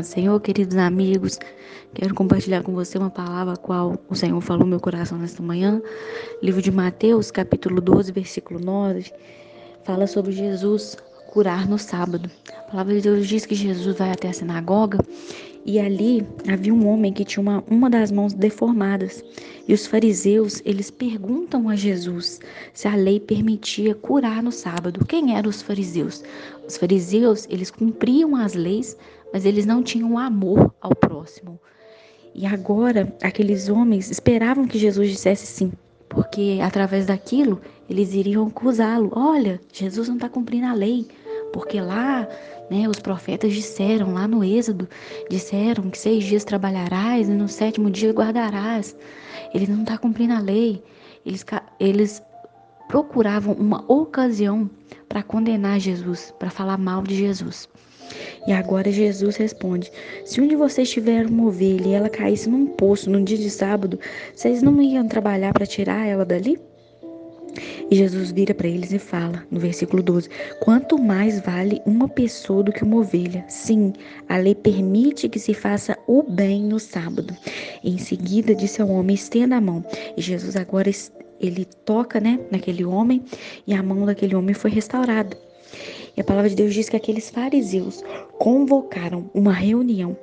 Paz, Senhor, queridos amigos, quero compartilhar com você uma palavra a qual o Senhor falou no meu coração nesta manhã. Livro de Mateus, capítulo 12, versículo 9, fala sobre Jesus curar no sábado. A palavra de Deus diz que Jesus vai até a sinagoga e ali havia um homem que tinha uma, uma das mãos deformadas. E os fariseus, eles perguntam a Jesus se a lei permitia curar no sábado. Quem eram os fariseus? Os fariseus, eles cumpriam as leis, mas eles não tinham amor ao próximo. E agora, aqueles homens esperavam que Jesus dissesse sim, porque através daquilo eles iriam acusá-lo. Olha, Jesus não está cumprindo a lei, porque lá né, os profetas disseram, lá no Êxodo, disseram que seis dias trabalharás e no sétimo dia guardarás. Ele não está cumprindo a lei. Eles, eles procuravam uma ocasião para condenar Jesus, para falar mal de Jesus. E agora Jesus responde: Se um de vocês tiver uma ovelha e ela caísse num poço num dia de sábado, vocês não iam trabalhar para tirar ela dali? E Jesus vira para eles e fala, no versículo 12: Quanto mais vale uma pessoa do que uma ovelha? Sim, a lei permite que se faça o bem no sábado. E em seguida disse ao homem: Estenda a mão. E Jesus agora ele toca, né, naquele homem e a mão daquele homem foi restaurada. E a palavra de Deus diz que aqueles fariseus convocaram uma reunião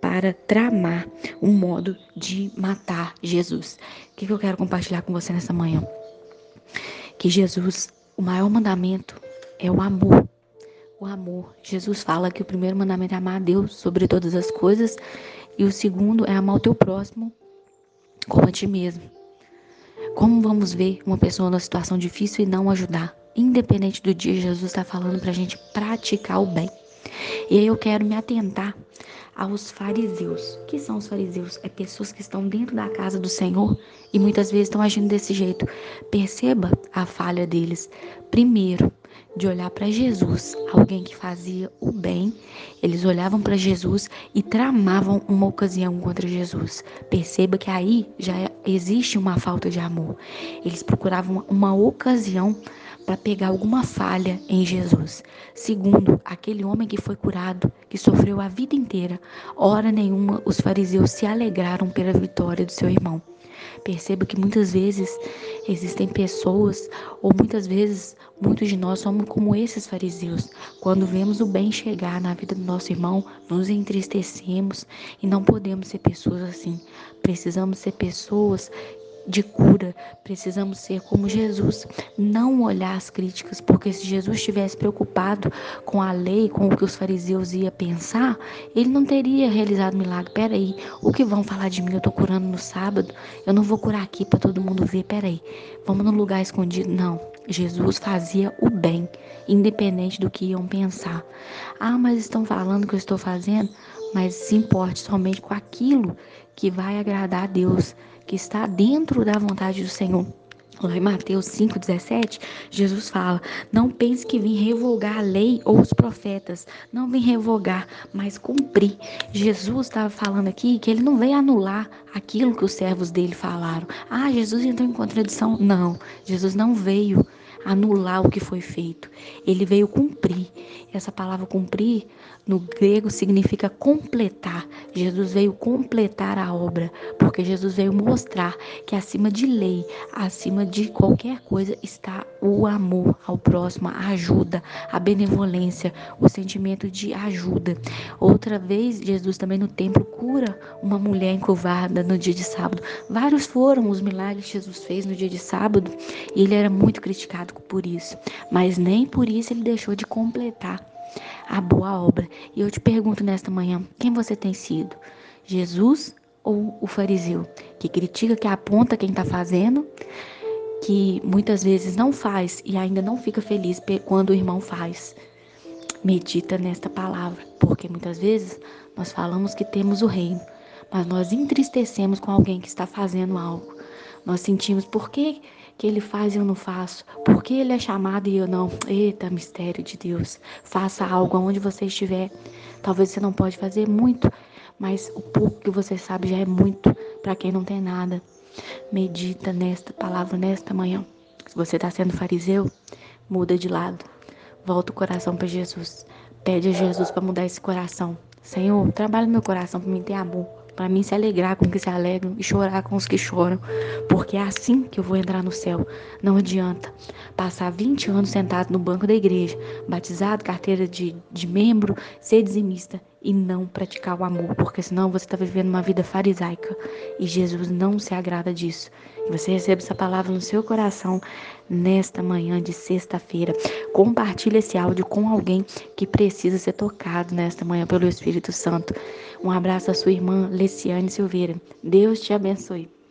para tramar um modo de matar Jesus. O que eu quero compartilhar com você nessa manhã? Que Jesus, o maior mandamento é o amor. O amor. Jesus fala que o primeiro mandamento é amar a Deus sobre todas as coisas e o segundo é amar o teu próximo como a ti mesmo. Como vamos ver uma pessoa numa situação difícil e não ajudar? Independente do dia, Jesus está falando para a gente praticar o bem. E eu quero me atentar aos fariseus. O que são os fariseus? É pessoas que estão dentro da casa do Senhor e muitas vezes estão agindo desse jeito. Perceba a falha deles. Primeiro, de olhar para Jesus, alguém que fazia o bem, eles olhavam para Jesus e tramavam uma ocasião contra Jesus. Perceba que aí já existe uma falta de amor. Eles procuravam uma ocasião para pegar alguma falha em Jesus. Segundo, aquele homem que foi curado, que sofreu a vida inteira, hora nenhuma os fariseus se alegraram pela vitória do seu irmão. Perceba que muitas vezes existem pessoas, ou muitas vezes muitos de nós somos como esses fariseus. Quando vemos o bem chegar na vida do nosso irmão, nos entristecemos e não podemos ser pessoas assim. Precisamos ser pessoas de cura. Precisamos ser como Jesus, não olhar as críticas, porque se Jesus estivesse preocupado com a lei, com o que os fariseus iam pensar, ele não teria realizado milagre. Peraí, o que vão falar de mim? Eu estou curando no sábado, eu não vou curar aqui para todo mundo ver. Peraí, vamos no lugar escondido? Não. Jesus fazia o bem, independente do que iam pensar. Ah, mas estão falando que eu estou fazendo? Mas se importe somente com aquilo que vai agradar a Deus que está dentro da vontade do Senhor. Lá em Mateus 5,17, Jesus fala: Não pense que vim revogar a lei ou os profetas. Não vim revogar, mas cumprir. Jesus estava falando aqui que ele não veio anular aquilo que os servos dele falaram. Ah, Jesus entrou em contradição. Não, Jesus não veio anular o que foi feito. Ele veio cumprir. Essa palavra cumprir no grego significa completar. Jesus veio completar a obra, porque Jesus veio mostrar que acima de lei, acima de qualquer coisa está o amor ao próximo, a ajuda, a benevolência, o sentimento de ajuda. Outra vez, Jesus também no templo cura uma mulher encurvada no dia de sábado. Vários foram os milagres que Jesus fez no dia de sábado e ele era muito criticado por isso, mas nem por isso ele deixou de completar a boa obra. E eu te pergunto nesta manhã: quem você tem sido? Jesus ou o fariseu? Que critica, que aponta quem está fazendo, que muitas vezes não faz e ainda não fica feliz quando o irmão faz. Medita nesta palavra, porque muitas vezes nós falamos que temos o reino, mas nós entristecemos com alguém que está fazendo algo. Nós sentimos por que que ele faz e eu não faço? Por que ele é chamado e eu não? Eita, mistério de Deus. Faça algo aonde você estiver. Talvez você não pode fazer muito, mas o pouco que você sabe já é muito para quem não tem nada. Medita nesta palavra nesta manhã. Se você está sendo fariseu, muda de lado. Volta o coração para Jesus. Pede a Jesus para mudar esse coração. Senhor, trabalha meu coração para mim ter amor, para mim se alegrar com os que se alegram e chorar com os que choram, porque é assim que eu vou entrar no céu. Não adianta passar 20 anos sentado no banco da igreja, batizado, carteira de, de membro, ser dizimista e não praticar o amor, porque senão você está vivendo uma vida farisaica e Jesus não se agrada disso. E você recebe essa palavra no seu coração nesta manhã de sexta-feira. Compartilhe esse áudio com alguém que precisa ser tocado nesta manhã pelo Espírito Santo. Um abraço à sua irmã Leciane Silveira. Deus te abençoe.